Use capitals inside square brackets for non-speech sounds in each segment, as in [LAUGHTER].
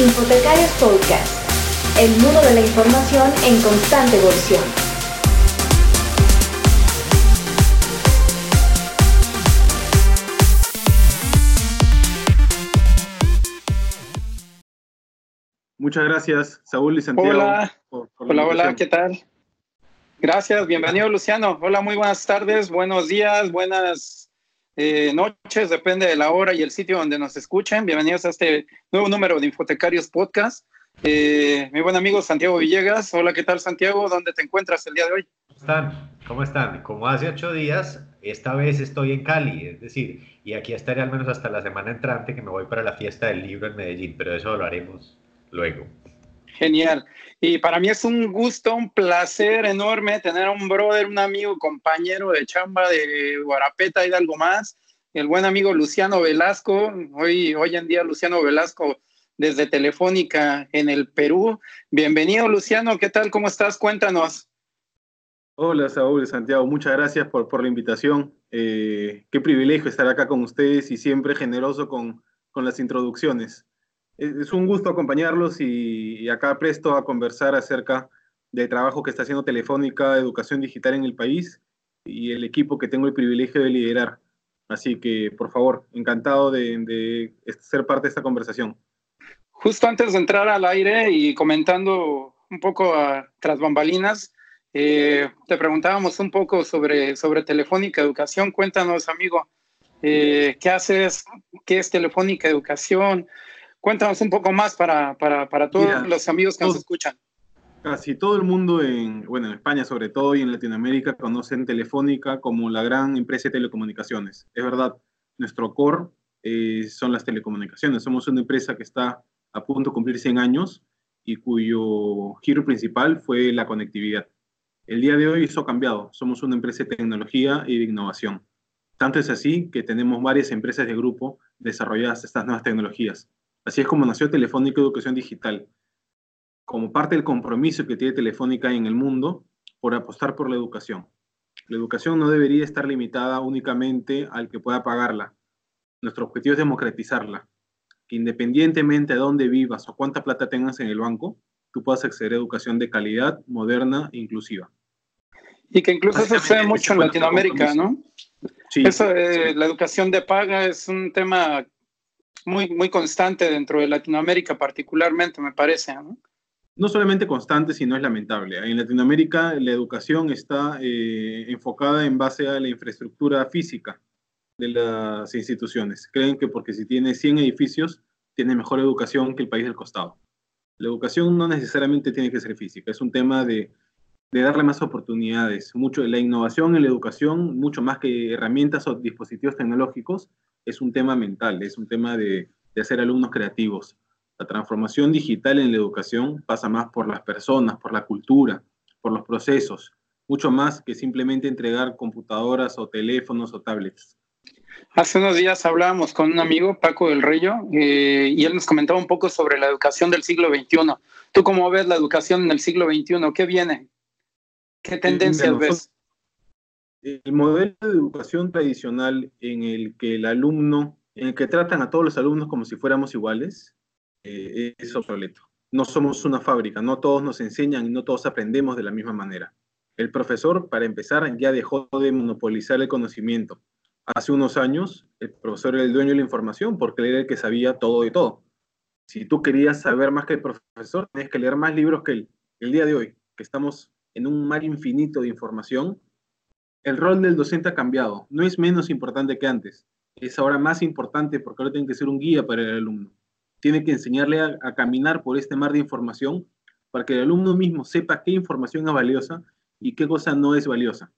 Infotecarios Podcast, el mundo de la información en constante evolución. Muchas gracias, Saúl y Santiago. Hola, hola, hola, ¿qué tal? Gracias, bienvenido Luciano. Hola, muy buenas tardes, buenos días, buenas eh, noches, depende de la hora y el sitio donde nos escuchen. Bienvenidos a este nuevo número de Infotecarios Podcast. Eh, mi buen amigo Santiago Villegas. Hola, ¿qué tal Santiago? ¿Dónde te encuentras el día de hoy? ¿Cómo están? ¿Cómo están? Como hace ocho días, esta vez estoy en Cali, es decir, y aquí estaré al menos hasta la semana entrante que me voy para la fiesta del libro en Medellín, pero eso lo haremos luego. Genial. Y para mí es un gusto, un placer enorme tener a un brother, un amigo, compañero de chamba de Guarapeta y de algo más, el buen amigo Luciano Velasco. Hoy, hoy en día Luciano Velasco desde Telefónica en el Perú. Bienvenido Luciano, ¿qué tal? ¿Cómo estás? Cuéntanos. Hola Saúl, Santiago, muchas gracias por, por la invitación. Eh, qué privilegio estar acá con ustedes y siempre generoso con, con las introducciones es un gusto acompañarlos y, acá presto a conversar acerca del trabajo que está haciendo Telefónica Educación Digital en el país y el equipo que tengo el privilegio de liderar. Así que, por favor, encantado de, ser parte de esta conversación. Justo antes de entrar al aire y comentando un poco a, tras bambalinas, eh, te preguntábamos un poco sobre, sobre Telefónica Educación. Cuéntanos, amigo, eh, ¿qué haces? ¿Qué es Telefónica Educación? Cuéntanos un poco más para, para, para todos los amigos que nos escuchan. Casi todo el mundo, en, bueno, en España sobre todo y en Latinoamérica, conocen Telefónica como la gran empresa de telecomunicaciones. Es verdad, nuestro core eh, son las telecomunicaciones. Somos una empresa que está a punto de cumplir 100 años y cuyo giro principal fue la conectividad. El día de hoy eso ha cambiado. Somos una empresa de tecnología y de innovación. Tanto es así que tenemos varias empresas de grupo desarrolladas estas nuevas tecnologías. Así es como nació Telefónica Educación Digital, como parte del compromiso que tiene Telefónica en el mundo por apostar por la educación. La educación no debería estar limitada únicamente al que pueda pagarla. Nuestro objetivo es democratizarla, que independientemente de dónde vivas o cuánta plata tengas en el banco, tú puedas acceder a educación de calidad, moderna e inclusiva. Y que incluso eso se ve mucho en Latinoamérica, ¿no? Sí. Eso, la educación de paga es un tema muy, muy constante dentro de Latinoamérica particularmente, me parece. ¿no? no solamente constante, sino es lamentable. En Latinoamérica la educación está eh, enfocada en base a la infraestructura física de las instituciones. Creen que porque si tiene 100 edificios, tiene mejor educación que el país del costado. La educación no necesariamente tiene que ser física, es un tema de, de darle más oportunidades. Mucho, la innovación en la educación, mucho más que herramientas o dispositivos tecnológicos, es un tema mental, es un tema de, hacer alumnos creativos. La transformación digital en la educación pasa más por las personas, por la cultura, por los procesos, mucho más que simplemente entregar computadoras o teléfonos o tablets. Hace unos días hablábamos con un amigo, Paco del Río, eh, y él nos comentaba un poco sobre la educación del siglo XXI. ¿Tú cómo ves la educación en el siglo XXI? ¿Qué viene? ¿Qué tendencias ves? El modelo de educación tradicional en el que el alumno, en el que tratan a todos los alumnos como si fuéramos iguales, eh, es obsoleto. No somos una fábrica, no todos nos enseñan y no todos aprendemos de la misma manera. El profesor, para empezar, ya dejó de monopolizar el conocimiento. Hace unos años, el profesor era el dueño de la información porque él era el que sabía todo de todo. Si tú querías saber más que el profesor, tenías que leer más libros que él. El día de hoy, que estamos en un mar infinito de información, el rol del docente ha cambiado. No es menos importante que antes. Es ahora más importante porque ahora tiene que ser un guía para el alumno. Tiene que enseñarle a, caminar por este mar de información para que el alumno mismo sepa qué información es valiosa y qué cosa no es valiosa.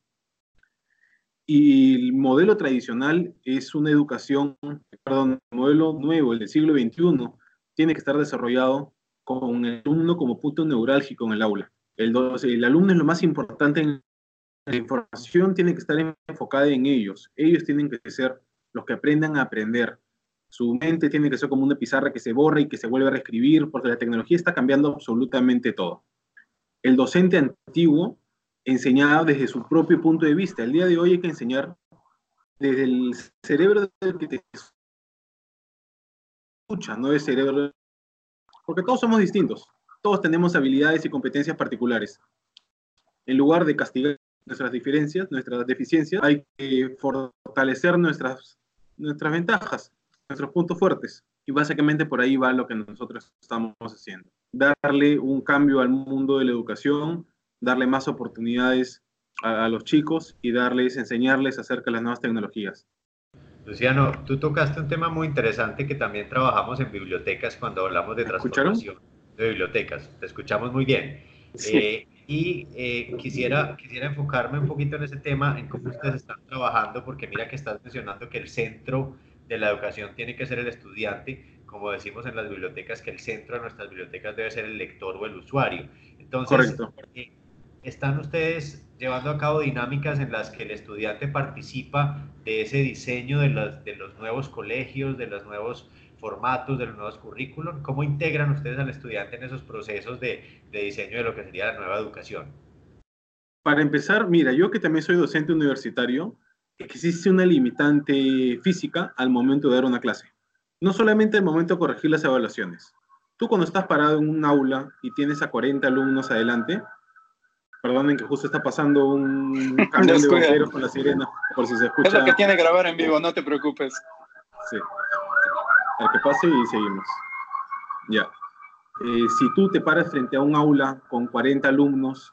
Y el modelo tradicional es una educación, perdón, el modelo nuevo, el del siglo XXI, tiene que estar desarrollado con el alumno como punto neurálgico en el aula. El, alumno es lo más importante en la información tiene que estar enfocada en ellos. Ellos tienen que ser los que aprendan a aprender. Su mente tiene que ser como una pizarra que se borra y que se vuelve a reescribir, porque la tecnología está cambiando absolutamente todo. El docente antiguo enseñaba desde su propio punto de vista. El día de hoy hay que enseñar desde el cerebro del que te escucha, no el cerebro porque todos somos distintos, todos tenemos habilidades y competencias particulares. En lugar de castigar nuestras diferencias, nuestras deficiencias, hay que fortalecer nuestras, nuestras ventajas, nuestros puntos fuertes. Y básicamente por ahí va lo que nosotros estamos haciendo. Darle un cambio al mundo de la educación, darle más oportunidades a, a los chicos y darles, enseñarles acerca de las nuevas tecnologías. Luciano, tú tocaste un tema muy interesante que también trabajamos en bibliotecas cuando hablamos de transformación de bibliotecas. Te escuchamos muy bien. Sí. Eh, y eh, quisiera, quisiera enfocarme un poquito en ese tema, en cómo ustedes están trabajando, porque mira que estás mencionando que el centro de la educación tiene que ser el estudiante, como decimos en las bibliotecas, que el centro de nuestras bibliotecas debe ser el lector o el usuario. Entonces, Correcto. Eh, ¿están ustedes llevando a cabo dinámicas en las que el estudiante participa de ese diseño de los, de los nuevos colegios, de los nuevos formatos, de los nuevos currículos? ¿Cómo integran ustedes al estudiante en esos procesos de, de, diseño de lo que sería la nueva educación? Para empezar, mira, yo que también soy docente universitario, existe una limitante física al momento de dar una clase. No solamente al momento de corregir las evaluaciones. Tú cuando estás parado en un aula y tienes a 40 alumnos adelante, perdonen que justo está pasando un [LAUGHS] camión de bomberos con la sirena, por si se escucha. Es lo que tiene grabar en vivo, no te preocupes. Sí. Al que pase y seguimos. Ya. Eh, si tú te paras frente a un aula con 40 alumnos,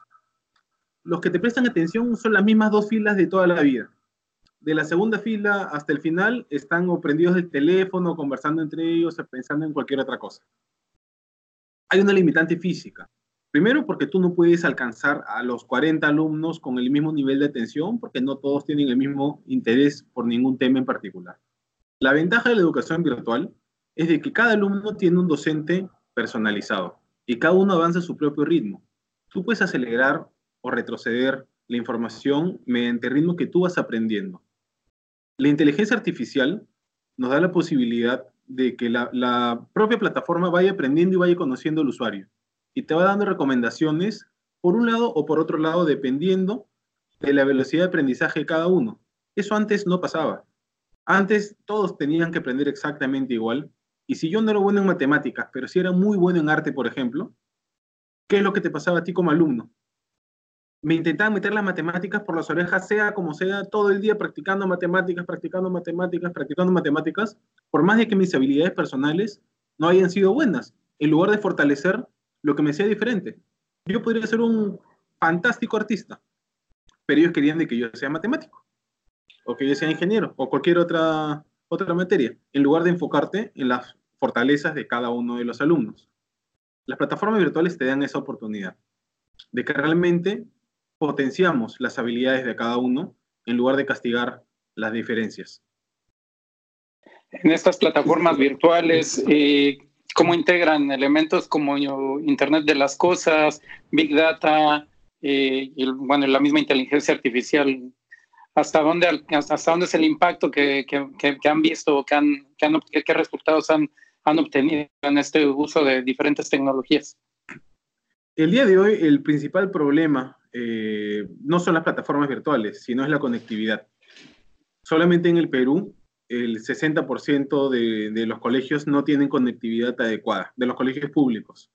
los que te prestan atención son las mismas dos filas de toda la vida. De la segunda fila hasta el final están o prendidos del teléfono, conversando entre ellos, pensando en cualquier otra cosa. Hay una limitante física. Primero porque tú no puedes alcanzar a los 40 alumnos con el mismo nivel de atención porque no todos tienen el mismo interés por ningún tema en particular. La ventaja de la educación virtual es de que cada alumno tiene un docente personalizado y cada uno avanza a su propio ritmo. Tú puedes acelerar o retroceder la información mediante el ritmo que tú vas aprendiendo. La inteligencia artificial nos da la posibilidad de que la, la propia plataforma vaya aprendiendo y vaya conociendo al usuario y te va dando recomendaciones por un lado o por otro lado dependiendo de la velocidad de aprendizaje de cada uno. Eso antes no pasaba. Antes todos tenían que aprender exactamente igual y si yo no era bueno en matemáticas, pero si era muy bueno en arte, por ejemplo, ¿qué es lo que te pasaba a ti como alumno? Me intentaba meter las matemáticas por las orejas, sea como sea, todo el día practicando matemáticas, practicando matemáticas, practicando matemáticas, por más de que mis habilidades personales no hayan sido buenas. En lugar de fortalecer lo que me hacía diferente. Yo podría ser un fantástico artista, pero ellos querían de que yo sea matemático, o que yo sea ingeniero, o cualquier otra, otra materia, en lugar de enfocarte en las fortalezas de cada uno de los alumnos. Las plataformas virtuales te dan esa oportunidad de que realmente potenciamos las habilidades de cada uno en lugar de castigar las diferencias. En estas plataformas virtuales, eh, cómo integran elementos como Internet de las Cosas, Big Data, eh, y bueno, la misma inteligencia artificial. ¿Hasta dónde, hasta dónde es el impacto que, han visto, que qué resultados han, han obtenido en este uso de diferentes tecnologías? El día de hoy, el principal problema eh, no son las plataformas virtuales, sino es la conectividad. Solamente en el Perú, el 60% de, de, los colegios no tienen conectividad adecuada, de los colegios públicos,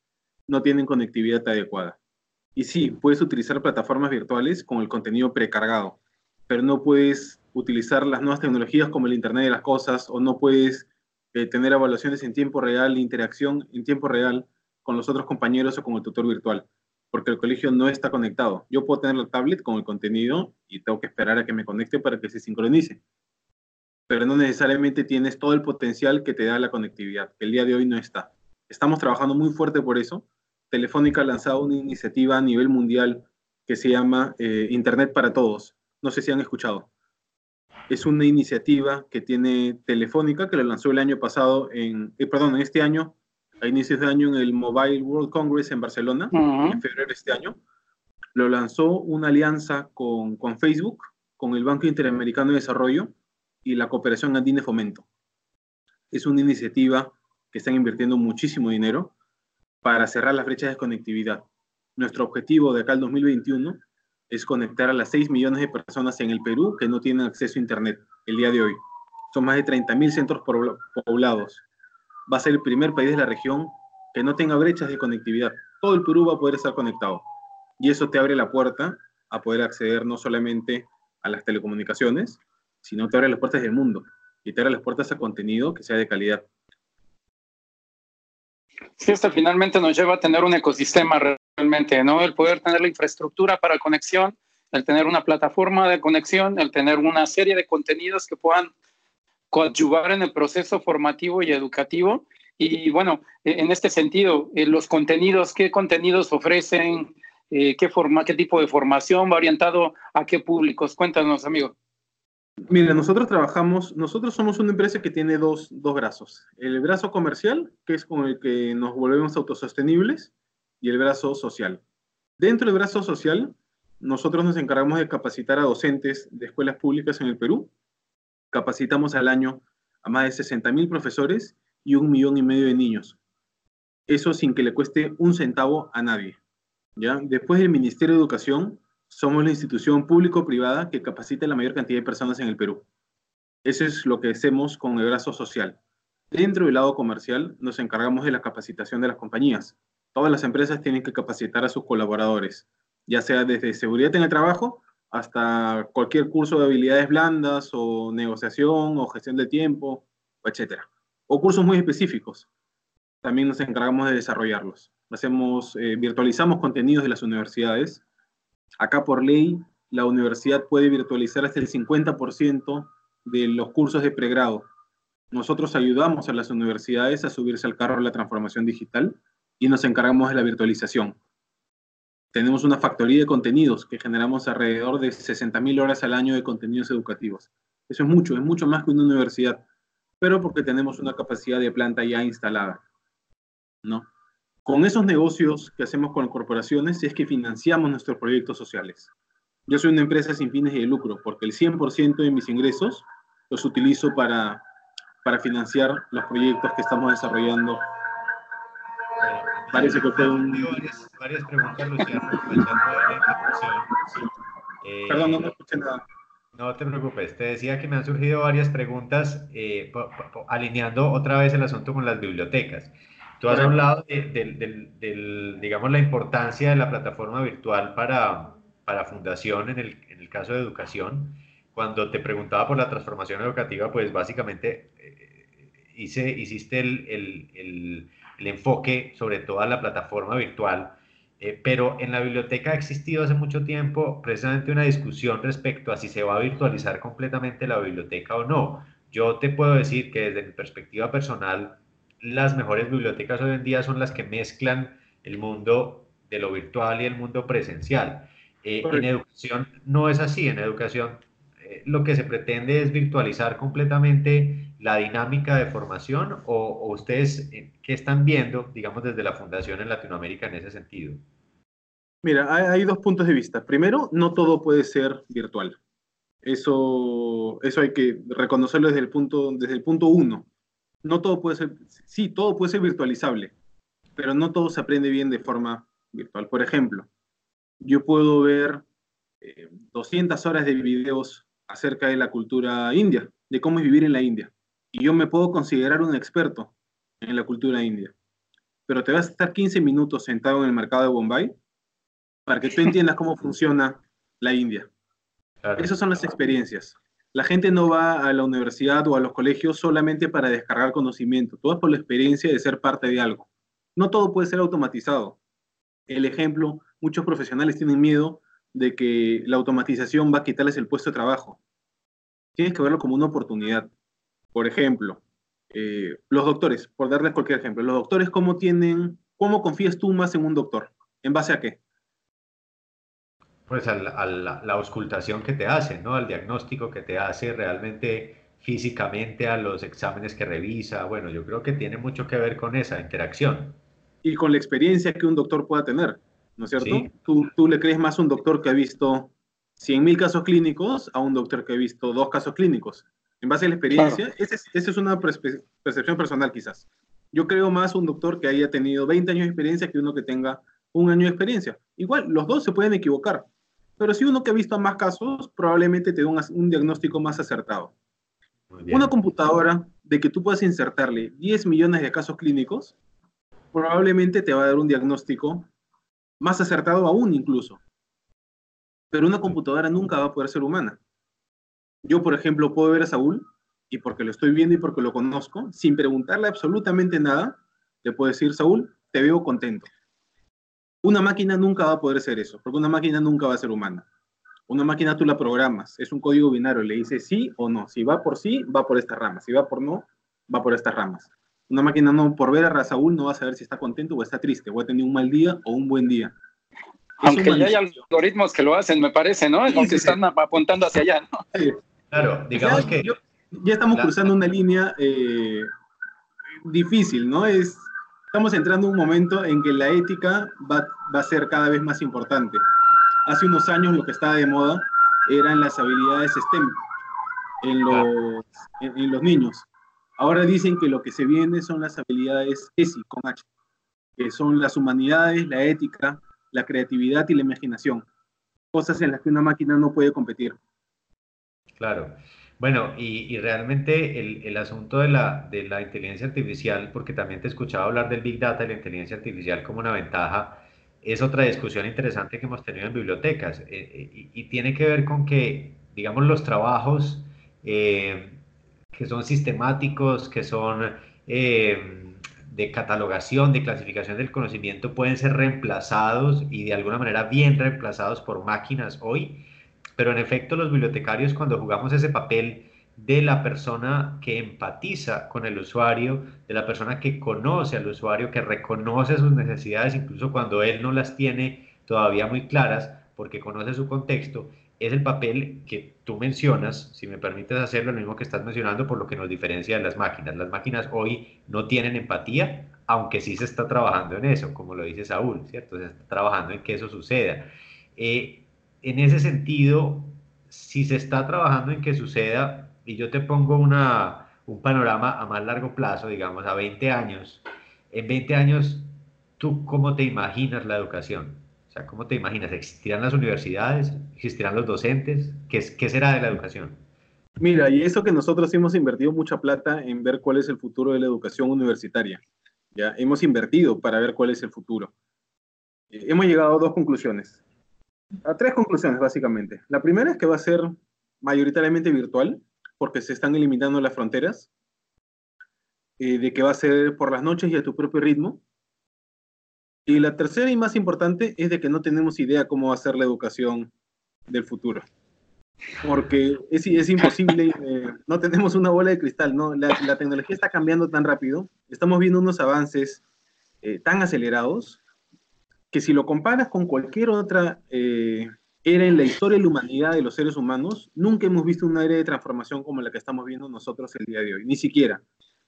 no tienen conectividad adecuada. Y sí, puedes utilizar plataformas virtuales con el contenido precargado, pero no puedes utilizar las nuevas tecnologías como el Internet de las Cosas o no puedes tener evaluaciones en tiempo real, interacción en tiempo real con los otros compañeros o con el tutor virtual, porque el colegio no está conectado. Yo puedo tener la tablet con el contenido y tengo que esperar a que me conecte para que se sincronice pero no necesariamente tienes todo el potencial que te da la conectividad, que el día de hoy no está. Estamos trabajando muy fuerte por eso. Telefónica ha lanzado una iniciativa a nivel mundial que se llama eh, Internet para Todos. No sé si han escuchado. Es una iniciativa que tiene Telefónica, que lo lanzó el año pasado, en, eh, perdón, en este año, a inicios de año en el Mobile World Congress en Barcelona, uh -huh. en febrero de este año. Lo lanzó una alianza con, con Facebook, con el Banco Interamericano de Desarrollo, y la cooperación andina de fomento. Es una iniciativa que están invirtiendo muchísimo dinero para cerrar las brechas de conectividad. Nuestro objetivo de acá al 2021 es conectar a las 6 millones de personas en el Perú que no tienen acceso a Internet el día de hoy. Son más de 30 mil centros poblados. Va a ser el primer país de la región que no tenga brechas de conectividad. Todo el Perú va a poder estar conectado. Y eso te abre la puerta a poder acceder no solamente a las telecomunicaciones, sino te abre las puertas del mundo y te abre las puertas a contenido que sea de calidad. Sí, esto finalmente nos lleva a tener un ecosistema realmente, ¿no? El poder tener la infraestructura para conexión, el tener una plataforma de conexión, el tener una serie de contenidos que puedan coadyuvar en el proceso formativo y educativo. Y bueno, e, en este sentido, eh, los contenidos, ¿qué contenidos ofrecen? Eh, ¿qué, forma, ¿Qué tipo de formación va orientado a qué públicos? Cuéntanos, amigo. Mira, nosotros trabajamos, nosotros somos una empresa que tiene dos, dos brazos. El brazo comercial, que es con el que nos volvemos autosostenibles, y el brazo social. Dentro del brazo social, nosotros nos encargamos de capacitar a docentes de escuelas públicas en el Perú. Capacitamos al año a más de 60.000 profesores y un millón y medio de niños. Eso sin que le cueste un centavo a nadie. ¿ya? Después del Ministerio de Educación, somos la institución público-privada que capacita a la mayor cantidad de personas en el Perú. Eso es lo que hacemos con el brazo social. Dentro del lado comercial, nos encargamos de la capacitación de las compañías. Todas las empresas tienen que capacitar a sus colaboradores, ya sea desde seguridad en el trabajo hasta cualquier curso de habilidades blandas o negociación o gestión de tiempo, etc. O cursos muy específicos. También nos encargamos de desarrollarlos. Hacemos, eh, virtualizamos contenidos de las universidades Acá por ley, la universidad puede virtualizar hasta el 50% de los cursos de pregrado. Nosotros ayudamos a las universidades a subirse al carro de la transformación digital y nos encargamos de la virtualización. Tenemos una factoría de contenidos que generamos alrededor de 60.000 horas al año de contenidos educativos. Eso es mucho, es mucho más que una universidad, pero porque tenemos una capacidad de planta ya instalada. ¿no? Con esos negocios que hacemos con corporaciones es que financiamos nuestros proyectos sociales. Yo soy una empresa sin fines de lucro porque el 100% de mis ingresos los utilizo para, para financiar los proyectos que estamos desarrollando. Parece que fue un... Varias, preguntas, Luciano, eh, Perdón, no me escuché nada. No te preocupes, te decía que me han surgido varias preguntas eh, alineando otra vez el asunto con las bibliotecas. Tú has hablado de, digamos, la importancia de la plataforma virtual para, para fundación en el, en el, caso de educación. Cuando te preguntaba por la transformación educativa, pues básicamente eh, hice, hiciste el, el, el, enfoque sobre toda la plataforma virtual, eh, pero en la biblioteca ha existido hace mucho tiempo precisamente una discusión respecto a si se va a virtualizar completamente la biblioteca o no. Yo te puedo decir que desde mi perspectiva personal, las mejores bibliotecas hoy en día son las que mezclan el mundo de lo virtual y el mundo presencial. Eh, en educación no es así, en educación lo que se pretende es virtualizar completamente la dinámica de formación o, ustedes eh, qué están viendo, digamos, desde la Fundación en Latinoamérica en ese sentido. Mira, hay, dos puntos de vista. Primero, no todo puede ser virtual. Eso, eso hay que reconocerlo desde el punto, desde el punto uno no todo puede ser, sí, todo puede ser virtualizable, pero no todo se aprende bien de forma virtual. Por ejemplo, yo puedo ver 200 eh, horas de videos acerca de la cultura india, de cómo es vivir en la India, y yo me puedo considerar un experto en la cultura india, pero te vas a estar 15 minutos sentado en el mercado de Bombay para que tú entiendas cómo funciona la India. Esas son las experiencias. La gente no va a la universidad o a los colegios solamente para descargar conocimiento, todo es por la experiencia de ser parte de algo. No todo puede ser automatizado. El ejemplo, muchos profesionales tienen miedo de que la automatización va a quitarles el puesto de trabajo. Tienes que verlo como una oportunidad. Por ejemplo, eh, los doctores, por darles cualquier ejemplo, los doctores, ¿cómo tienen, cómo confías tú más en un doctor? ¿En base a qué? pues a la, auscultación que te hace, ¿no? Al diagnóstico que te hace realmente físicamente, a los exámenes que revisa. Bueno, yo creo que tiene mucho que ver con esa interacción. Y con la experiencia que un doctor pueda tener, ¿no es cierto? Tú, tú le crees más a un doctor que ha visto 100.000 casos clínicos a un doctor que ha visto dos casos clínicos. En base a la experiencia, esa es, es, una percepción personal quizás. Yo creo más a un doctor que haya tenido 20 años de experiencia que uno que tenga un año de experiencia. Igual, los dos se pueden equivocar. Pero si uno que ha visto más casos, probablemente te dé un, diagnóstico más acertado. Una computadora de que tú puedas insertarle 10 millones de casos clínicos, probablemente te va a dar un diagnóstico más acertado aún incluso. Pero una computadora nunca va a poder ser humana. Yo, por ejemplo, puedo ver a Saúl y porque lo estoy viendo y porque lo conozco, sin preguntarle absolutamente nada, le puedo decir, Saúl, te veo contento. Una máquina nunca va a poder ser eso, porque una máquina nunca va a ser humana. Una máquina tú la programas, es un código binario, le dices sí o no. Si va por sí, va por estas ramas. Si va por no, va por estas ramas. Una máquina no, por ver a Saúl no va a saber si está contento o está triste, o ha tenido un mal día o un buen día. Aunque ya hay algoritmos que lo hacen, me parece, ¿no? Aunque están apuntando hacia allá, ¿no? Claro, digamos que... ya estamos cruzando una línea eh, difícil, ¿no? Es, estamos entrando en un momento en que la ética va, va a ser cada vez más importante. Hace unos años lo que estaba de moda eran las habilidades STEM en los, en los niños Ahora dicen que lo que se viene son las habilidades ESI con H, que son las humanidades, la ética, la creatividad y la imaginación, cosas en las que una máquina no puede competir. Claro. Bueno, y, realmente el, asunto de la, de la inteligencia artificial, porque también te escuchaba hablar del Big Data y la inteligencia artificial como una ventaja, es otra discusión interesante que hemos tenido en bibliotecas eh, eh, y, tiene que ver con que, digamos, los trabajos eh, que son sistemáticos, que son eh, de catalogación, de clasificación del conocimiento, pueden ser reemplazados y de alguna manera bien reemplazados por máquinas hoy. Pero en efecto los bibliotecarios cuando jugamos ese papel de la persona que empatiza con el usuario, de la persona que conoce al usuario, que reconoce sus necesidades, incluso cuando él no las tiene todavía muy claras, porque conoce su contexto, es el papel que tú mencionas, si me permites hacerlo, lo mismo que estás mencionando, por lo que nos diferencia de las máquinas. Las máquinas hoy no tienen empatía, aunque sí se está trabajando en eso, como lo dice Saúl, ¿cierto? Se está trabajando en que eso suceda. Eh, en ese sentido, si se está trabajando en que suceda, y yo te pongo una, un panorama a más largo plazo, digamos, a 20 años, en 20 años, ¿tú cómo te imaginas la educación? ¿Cómo te imaginas? ¿Existirán las universidades? ¿Existirán los docentes? ¿Qué, qué será de la educación? Mira, y eso que nosotros hemos invertido mucha plata en ver cuál es el futuro de la educación universitaria. Ya hemos invertido para ver cuál es el futuro. Eh, hemos llegado a dos conclusiones. A tres conclusiones, básicamente. La primera es que va a ser mayoritariamente virtual, porque se están eliminando las fronteras. Eh, de que va a ser por las noches y a tu propio ritmo. Y la tercera y más importante es de que no tenemos idea cómo va a ser la educación del futuro. Porque es, es imposible, [LAUGHS] eh, no tenemos una bola de cristal, ¿no? La, la, tecnología está cambiando tan rápido, estamos viendo unos avances eh, tan acelerados, que si lo comparas con cualquier otra eh, era en la historia de la humanidad de los seres humanos, nunca hemos visto una era de transformación como la que estamos viendo nosotros el día de hoy, ni siquiera.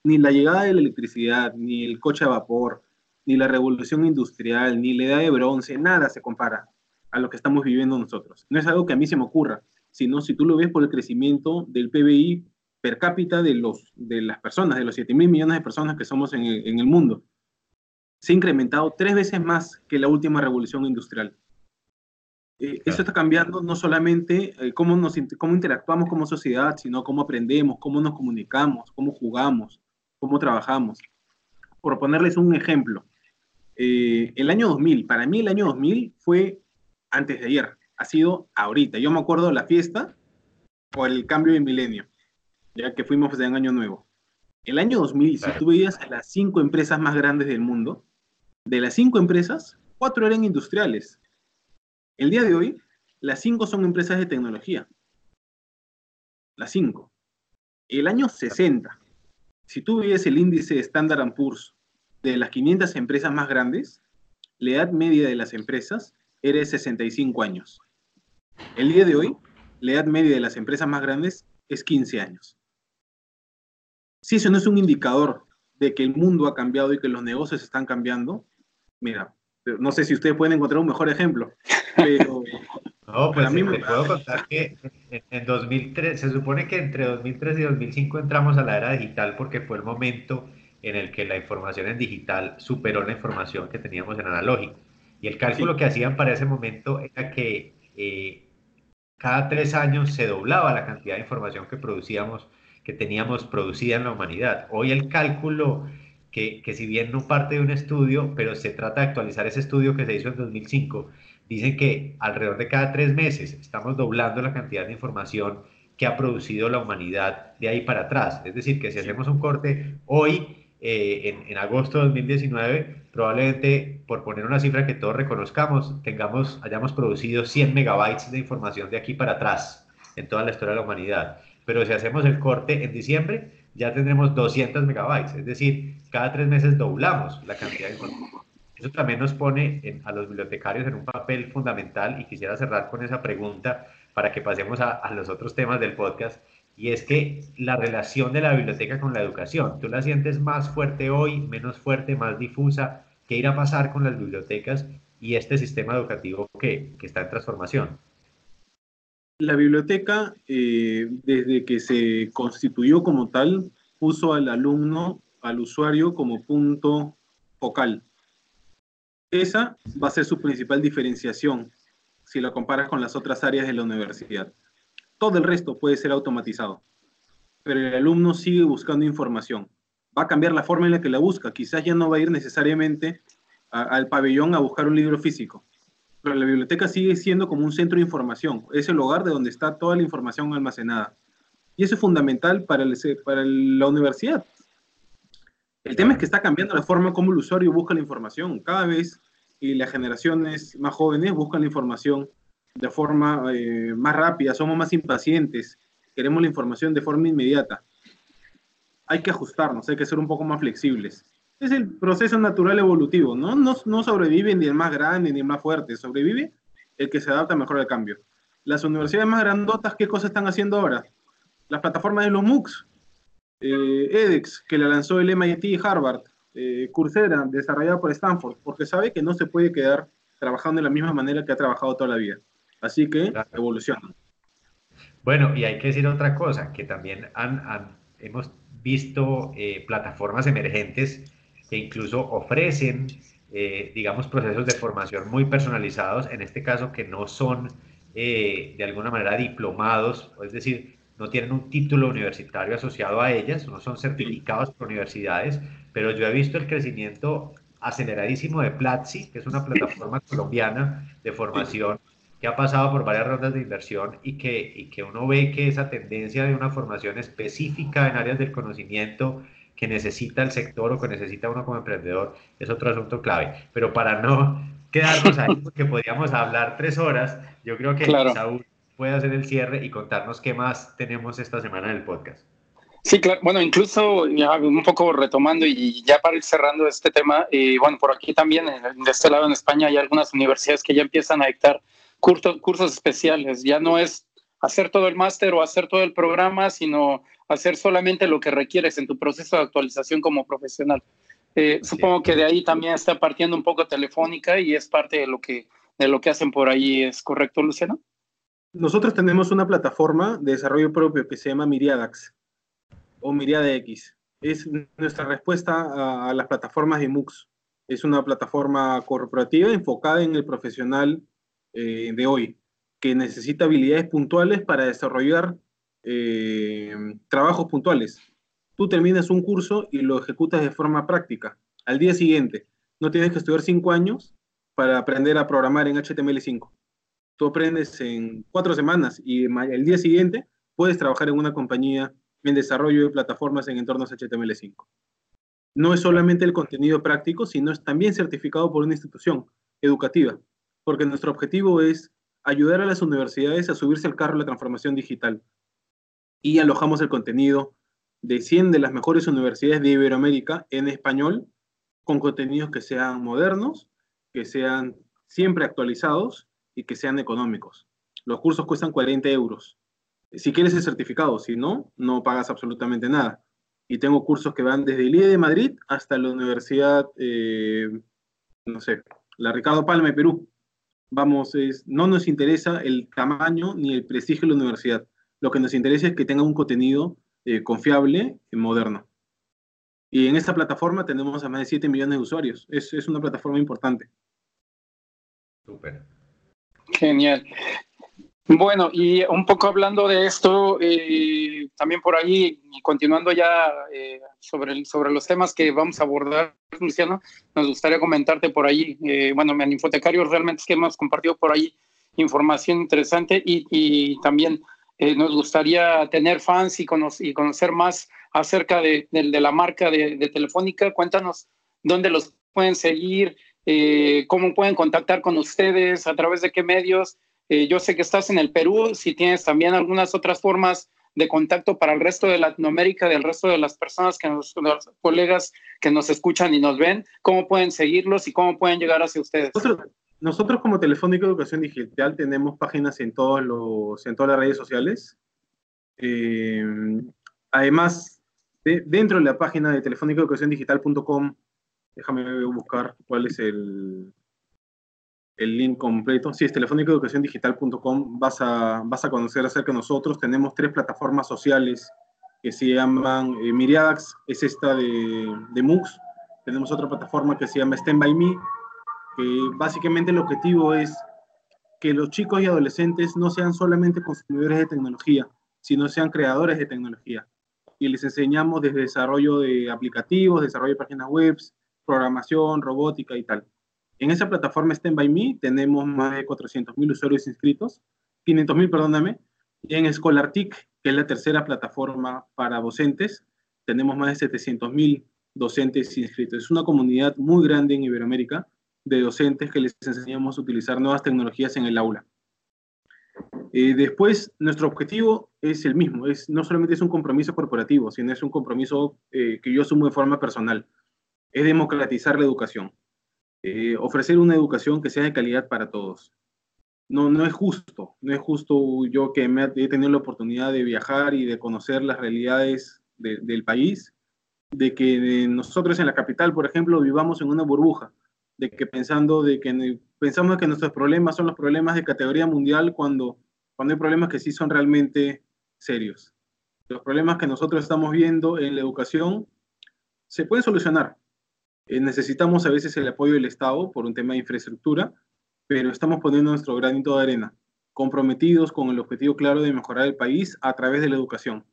Ni la llegada de la electricidad, ni el coche a vapor, ni la revolución industrial, ni la edad de bronce, nada se compara a lo que estamos viviendo nosotros. No es algo que a mí se me ocurra, sino si tú lo ves por el crecimiento del PBI per cápita de, los, de las personas, de los 7 mil millones de personas que somos en el, mundo. Se ha incrementado tres veces más que la última revolución industrial. Eh, eso está cambiando no solamente eh, cómo, nos, cómo interactuamos como sociedad, sino cómo aprendemos, cómo nos comunicamos, cómo jugamos, cómo trabajamos. Por ponerles un ejemplo, eh, el año 2000, para mí el año 2000 fue antes de ayer, ha sido ahorita. Yo me acuerdo de la fiesta por el cambio de milenio, ya que fuimos de un año nuevo. El año 2000, si tú veías a las cinco empresas más grandes del mundo, de las cinco empresas, cuatro eran industriales. El día de hoy, las cinco son empresas de tecnología. Las cinco. El año 60, si tú veías el índice Standard Poor's de las 500 empresas más grandes, la edad media de las empresas era de 65 años. El día de hoy, la edad media de las empresas más grandes es 15 años. Si eso no es un indicador de que el mundo ha cambiado y que los negocios están cambiando, mira, no sé si ustedes pueden encontrar un mejor ejemplo, pero... [LAUGHS] No, pues a mí me puedo contar que en 2003, se supone que entre 2003 y 2005 entramos a la era digital porque fue el momento en el que la información en digital superó la información que teníamos en analógico. Y el cálculo que hacían para ese momento era que eh, cada tres años se doblaba la cantidad de información que producíamos, que teníamos producida en la humanidad. Hoy el cálculo que, que, si bien no parte de un estudio, pero se trata de actualizar ese estudio que se hizo en 2005, dicen que alrededor de cada tres meses estamos doblando la cantidad de información que ha producido la humanidad de ahí para atrás. Es decir, que si hacemos un corte hoy, eh, en, agosto de 2019, probablemente, por poner una cifra que todos reconozcamos, tengamos, hayamos producido 100 megabytes de información de aquí para atrás en toda la historia de la humanidad. Pero si hacemos el corte en diciembre, ya tendremos 200 megabytes. Es decir, cada tres meses doblamos la cantidad de información. Eso también nos pone a los bibliotecarios en un papel fundamental y quisiera cerrar con esa pregunta para que pasemos a los otros temas del podcast y es que la relación de la biblioteca con la educación, tú la sientes más fuerte hoy, menos fuerte, más difusa, ¿qué irá a pasar con las bibliotecas y este sistema educativo que, que está en transformación? La biblioteca, eh, desde que se constituyó como tal, puso al alumno, al usuario como punto focal. Esa va a ser su principal diferenciación si la comparas con las otras áreas de la universidad. Todo el resto puede ser automatizado, pero el alumno sigue buscando información. Va a cambiar la forma en la que la busca. Quizás ya no va a ir necesariamente al pabellón a buscar un libro físico, pero la biblioteca sigue siendo como un centro de información. Es el lugar de donde está toda la información almacenada. Y eso es fundamental para, para la universidad. El tema es que está cambiando la forma como el usuario busca la información. Cada vez y las generaciones más jóvenes buscan la información de forma eh, más rápida, somos más impacientes, queremos la información de forma inmediata. Hay que ajustarnos, hay que ser un poco más flexibles. Es el proceso natural evolutivo, ¿no? No, no sobrevive ni el más grande ni el más fuerte, sobrevive el que se adapta mejor al cambio. Las universidades más grandotas, ¿qué cosas están haciendo ahora? Las plataformas de los MOOCs, eh, edX, que la lanzó el MIT y Harvard, eh, Coursera, desarrollada por Stanford, porque sabe que no se puede quedar trabajando de la misma manera que ha trabajado toda la vida. Así que evoluciona. Bueno, y hay que decir otra cosa, que también han, hemos visto eh, plataformas emergentes que incluso ofrecen, eh, digamos, procesos de formación muy personalizados, en este caso que no son eh, de alguna manera diplomados, es decir, no tienen un título universitario asociado a ellas, no son certificados por universidades, pero yo he visto el crecimiento aceleradísimo de Platzi, que es una plataforma colombiana de formación que ha pasado por varias rondas de inversión y que, y que uno ve que esa tendencia de una formación específica en áreas del conocimiento que necesita el sector o que necesita uno como emprendedor es otro asunto clave. Pero para no [LAUGHS] quedarnos ahí, porque podríamos hablar tres horas, yo creo que Saúl puede hacer el cierre y contarnos qué más tenemos esta semana en el podcast. Sí, claro. Bueno, incluso ya un poco retomando y ya para ir cerrando este tema, y bueno, por aquí también, de este lado en España, hay algunas universidades que ya empiezan a dictar cursos, cursos especiales. Ya no es hacer todo el máster o hacer todo el programa, sino hacer solamente lo que requieres en tu proceso de actualización como profesional. Eh, supongo que de ahí también está partiendo un poco Telefónica y es parte de lo que, de lo que hacen por ahí. ¿Es correcto, Luciano? Nosotros tenemos una plataforma de desarrollo propio que se llama Miriadax o Miriada X. Es nuestra respuesta a, las plataformas de MOOCs. Es una plataforma corporativa enfocada en el profesional eh, de hoy, que necesita habilidades puntuales para desarrollar eh, trabajos puntuales. Tú terminas un curso y lo ejecutas de forma práctica. Al día siguiente, no tienes que estudiar cinco años para aprender a programar en HTML5. Tú aprendes en cuatro semanas y el día siguiente puedes trabajar en una compañía en desarrollo de plataformas en entornos HTML5. No es solamente el contenido práctico, sino es también certificado por una institución educativa porque nuestro objetivo es ayudar a las universidades a subirse al carro de la transformación digital. Y alojamos el contenido de 100 de las mejores universidades de Iberoamérica en español, con contenidos que sean modernos, que sean siempre actualizados y que sean económicos. Los cursos cuestan 40 euros. Si quieres el certificado, si no, no pagas absolutamente nada. Y tengo cursos que van desde el IE de Madrid hasta la Universidad, eh, no sé, la Ricardo Palma de Perú vamos, no nos interesa el tamaño ni el prestigio de la universidad. Lo que nos interesa es que tenga un contenido eh, confiable y moderno. Y en esta plataforma tenemos a más de 7 millones de usuarios. Es, es una plataforma importante. Súper. Genial. Bueno, y un poco hablando de esto, eh, también por ahí, y continuando ya eh, sobre, sobre los temas que vamos a abordar, Luciano, nos gustaría comentarte por ahí, eh, bueno, en Infotecarios realmente es que hemos compartido por ahí información interesante y, y también nos gustaría tener fans y, conocer más acerca de, de, la marca de, de, Telefónica. Cuéntanos dónde los pueden seguir, cómo pueden contactar con ustedes, a través de qué medios eh, yo sé que estás en el Perú, si tienes también algunas otras formas de contacto para el resto de Latinoamérica, del resto de las personas que nos, los colegas que nos escuchan y nos ven, cómo pueden seguirlos y cómo pueden llegar hacia ustedes. Nosotros, como Telefónica Educación Digital tenemos páginas en todos los en todas las redes sociales. Eh, además, dentro de la página de telefónicaeducaciondigital.com, déjame buscar cuál es el, el link completo. Si es telefónicaeducaciondigital.com, vas a, vas a conocer acerca de nosotros. Tenemos tres plataformas sociales que se llaman eh, es esta de, de MOOCs. Tenemos otra plataforma que se llama Stand By Me, que básicamente el objetivo es que los chicos y adolescentes no sean solamente consumidores de tecnología, sino sean creadores de tecnología. Y les enseñamos desde desarrollo de aplicativos, desarrollo de páginas web, programación, robótica y tal. En esa plataforma Stand By Me tenemos más de 400.000 usuarios inscritos, 500.000, perdóname, y en ScholarTIC, que es la tercera plataforma para docentes, tenemos más de 700.000 docentes inscritos. Es una comunidad muy grande en Iberoamérica de docentes que les enseñamos a utilizar nuevas tecnologías en el aula. Eh, después, nuestro objetivo es el mismo, es, no solamente es un compromiso corporativo, sino es un compromiso eh, que yo asumo de forma personal, es democratizar la educación. Eh, ofrecer una educación que sea de calidad para todos. No, no es justo, no es justo yo que me he tenido la oportunidad de viajar y de conocer las realidades del país, de que nosotros en la capital, por ejemplo, vivamos en una burbuja, de que pensando de que pensamos que nuestros problemas son los problemas de categoría mundial cuando, cuando hay problemas que sí son realmente serios. Los problemas que nosotros estamos viendo en la educación se pueden solucionar, eh, necesitamos a veces el apoyo del Estado por un tema de infraestructura, pero estamos poniendo nuestro granito de arena, comprometidos con el objetivo claro de mejorar el país a través de la educación.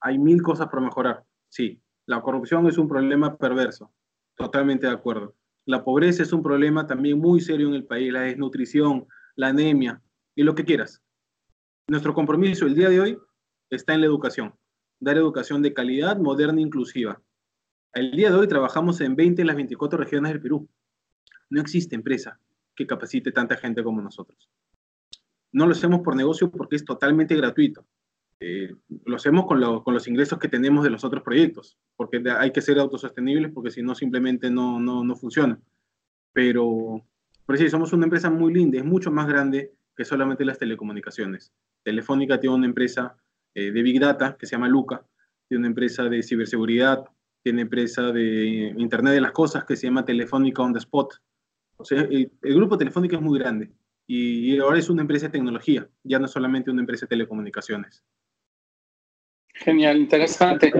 Hay mil cosas por mejorar, sí. La corrupción es un problema perverso, totalmente de acuerdo. La pobreza es un problema también muy serio en el país, la desnutrición, la anemia y lo que quieras. Nuestro compromiso el día de hoy está en la educación, dar educación de calidad, moderna e inclusiva. El día de hoy trabajamos en 20 de las 24 regiones del Perú. No existe empresa que capacite tanta gente como nosotros. No lo hacemos por negocio porque es totalmente gratuito. Eh, lo hacemos con, los ingresos que tenemos de los otros proyectos, porque hay que ser autosostenibles porque si no simplemente no, no, funciona. Pero, por eso somos una empresa muy linda, es mucho más grande que solamente las telecomunicaciones. Telefónica tiene una empresa eh, de Big Data que se llama Luca, tiene una empresa de ciberseguridad, tiene empresa de Internet de las Cosas que se llama Telefónica on the Spot. O sea, el, grupo Telefónica es muy grande y, ahora es una empresa de tecnología, ya no solamente una empresa de telecomunicaciones. Genial, interesante.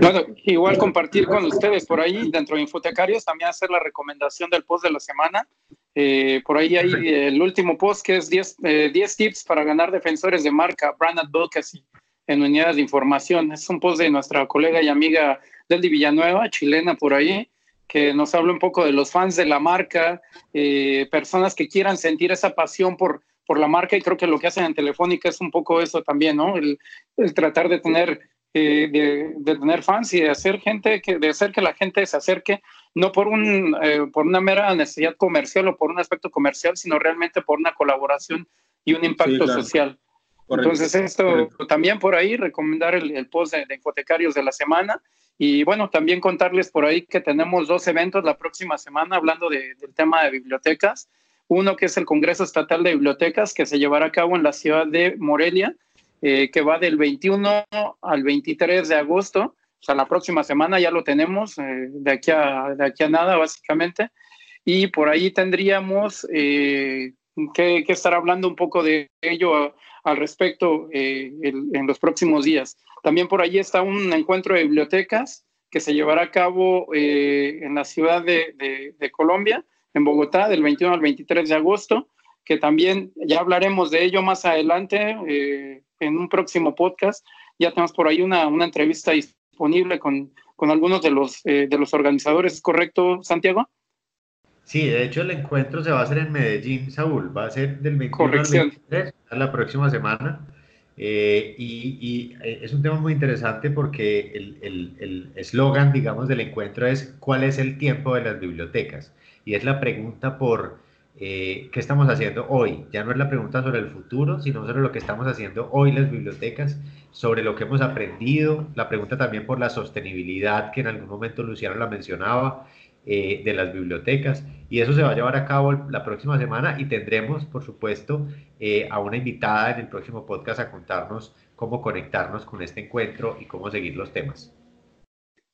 Bueno, igual compartir con ustedes por ahí, dentro de Infotecarios, también hacer la recomendación del post de la semana. Eh, por ahí hay el último post que es 10, 10 eh, tips para ganar defensores de marca, brand advocacy en unidades de información. Es un post de nuestra colega y amiga Deldi Villanueva, chilena por ahí, que nos habla un poco de los fans de la marca, eh, personas que quieran sentir esa pasión por, por la marca y creo que lo que hacen en Telefónica es un poco eso también, ¿no? El, tratar de tener, eh, de, tener fans y de hacer gente, que, de hacer que la gente se acerque, no por, un, eh, por una mera necesidad comercial o por un aspecto comercial, sino realmente por una colaboración y un impacto social. Entonces, esto también por ahí, recomendar el, post de, de, Infotecarios de la semana y bueno, también contarles por ahí que tenemos dos eventos la próxima semana hablando del tema de bibliotecas. Uno que es el Congreso Estatal de Bibliotecas que se llevará a cabo en la ciudad de Morelia, eh, que va del 21 al 23 de agosto. O sea, la próxima semana ya lo tenemos, eh, de, aquí a, de aquí a nada, básicamente. Y por ahí tendríamos eh, que, que, estar hablando un poco de ello al respecto eh, en los próximos días. También por allí está un encuentro de bibliotecas que se llevará a cabo eh, en la ciudad de, Colombia, en Bogotá, del 21 al 23 de agosto, que también ya hablaremos de ello más adelante eh, en un próximo podcast. Ya tenemos por ahí una, una entrevista disponible con, con algunos de los, de los organizadores, ¿es correcto, Santiago? Sí, de hecho el encuentro se va a hacer en Medellín, Saúl, va a ser del 21 al 23, a la próxima semana. Eh, y, eh, es un tema muy interesante porque el eslogan, digamos, del encuentro es ¿cuál es el tiempo de las bibliotecas? Y es la pregunta por eh, qué estamos haciendo hoy. Ya no es la pregunta sobre el futuro, sino sobre lo que estamos haciendo hoy las bibliotecas, sobre lo que hemos aprendido, la pregunta también por la sostenibilidad, que en algún momento Luciano la mencionaba, eh, de las bibliotecas. Y eso se va a llevar a cabo la próxima semana y tendremos, por supuesto, eh, a una invitada en el próximo podcast a contarnos cómo conectarnos con este encuentro y cómo seguir los temas.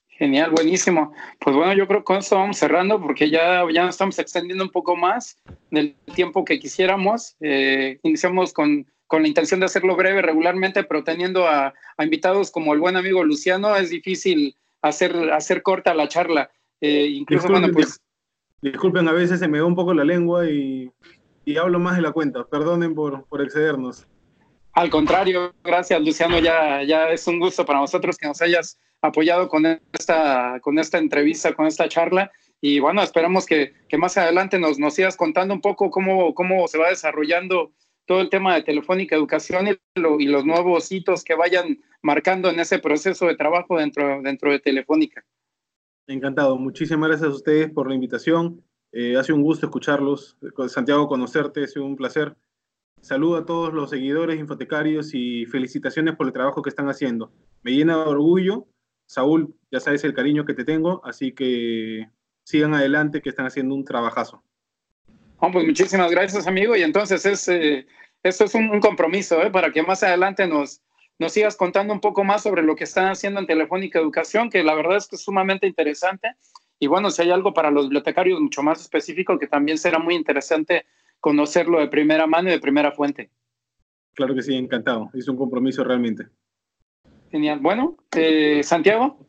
Genial, buenísimo. Pues bueno, yo creo que con esto vamos cerrando porque ya, ya nos estamos extendiendo un poco más del tiempo que quisiéramos. Eh, iniciamos con, con, la intención de hacerlo breve regularmente, pero teniendo a, a, invitados como el buen amigo Luciano, es difícil hacer, hacer corta la charla. Eh, incluso, disculpen, pues... Disculpen, a veces se me va un poco la lengua y, y hablo más de la cuenta. Perdonen por, por, excedernos. Al contrario, gracias Luciano, ya, ya es un gusto para nosotros que nos hayas apoyado con esta, con esta entrevista, con esta charla. Y bueno, esperamos que, que más adelante nos, nos sigas contando un poco cómo, cómo se va desarrollando todo el tema de Telefónica Educación y, y, los nuevos hitos que vayan marcando en ese proceso de trabajo dentro, dentro de Telefónica. Encantado. Muchísimas gracias a ustedes por la invitación. Eh, ha sido un gusto escucharlos. Santiago, conocerte, ha sido un placer. Saludo a todos los seguidores, infotecarios y felicitaciones por el trabajo que están haciendo. Me llena de orgullo. Saúl, ya sabes el cariño que te tengo, así que sigan adelante, que están haciendo un trabajazo. pues muchísimas gracias, amigo. Y entonces es, eh, esto es un, compromiso ¿eh? para que más adelante nos, nos sigas contando un poco más sobre lo que están haciendo en Telefónica Educación, que la verdad es que es sumamente interesante. Y bueno, si hay algo para los bibliotecarios mucho más específico, que también será muy interesante conocerlo de primera mano y de primera fuente. Claro que sí, encantado. Es un compromiso realmente. Genial. Bueno, eh, Santiago.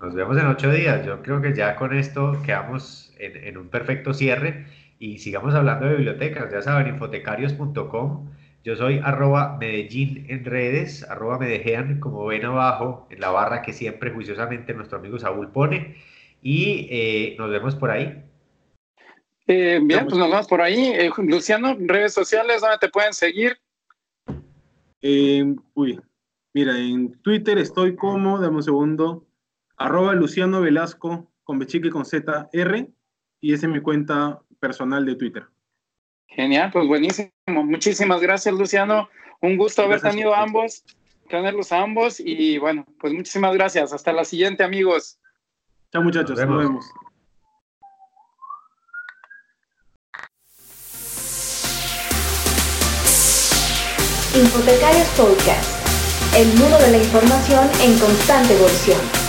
Nos vemos en ocho días. Yo creo que ya con esto quedamos en, en un perfecto cierre y sigamos hablando de bibliotecas. Ya saben, infotecarios.com yo soy arroba Medellín en redes, arroba Medejean, como ven abajo en la barra que siempre juiciosamente nuestro amigo Saúl pone. Y eh, nos vemos por ahí. Eh, bien, pues nos vemos por ahí. Eh, Luciano, redes sociales, ¿dónde te pueden seguir? uy, mira, en Twitter estoy como, dame un segundo, arroba Luciano Velasco con Bechique con Z R y esa es mi cuenta personal de Twitter. Genial, pues buenísimo. Muchísimas gracias, Luciano. Un gusto haber tenido a ambos, tenerlos a ambos y bueno, pues muchísimas gracias. Hasta la siguiente, amigos. Chao, muchachos. Nos vemos. Infotecarios Podcast, el mundo de la información en constante evolución.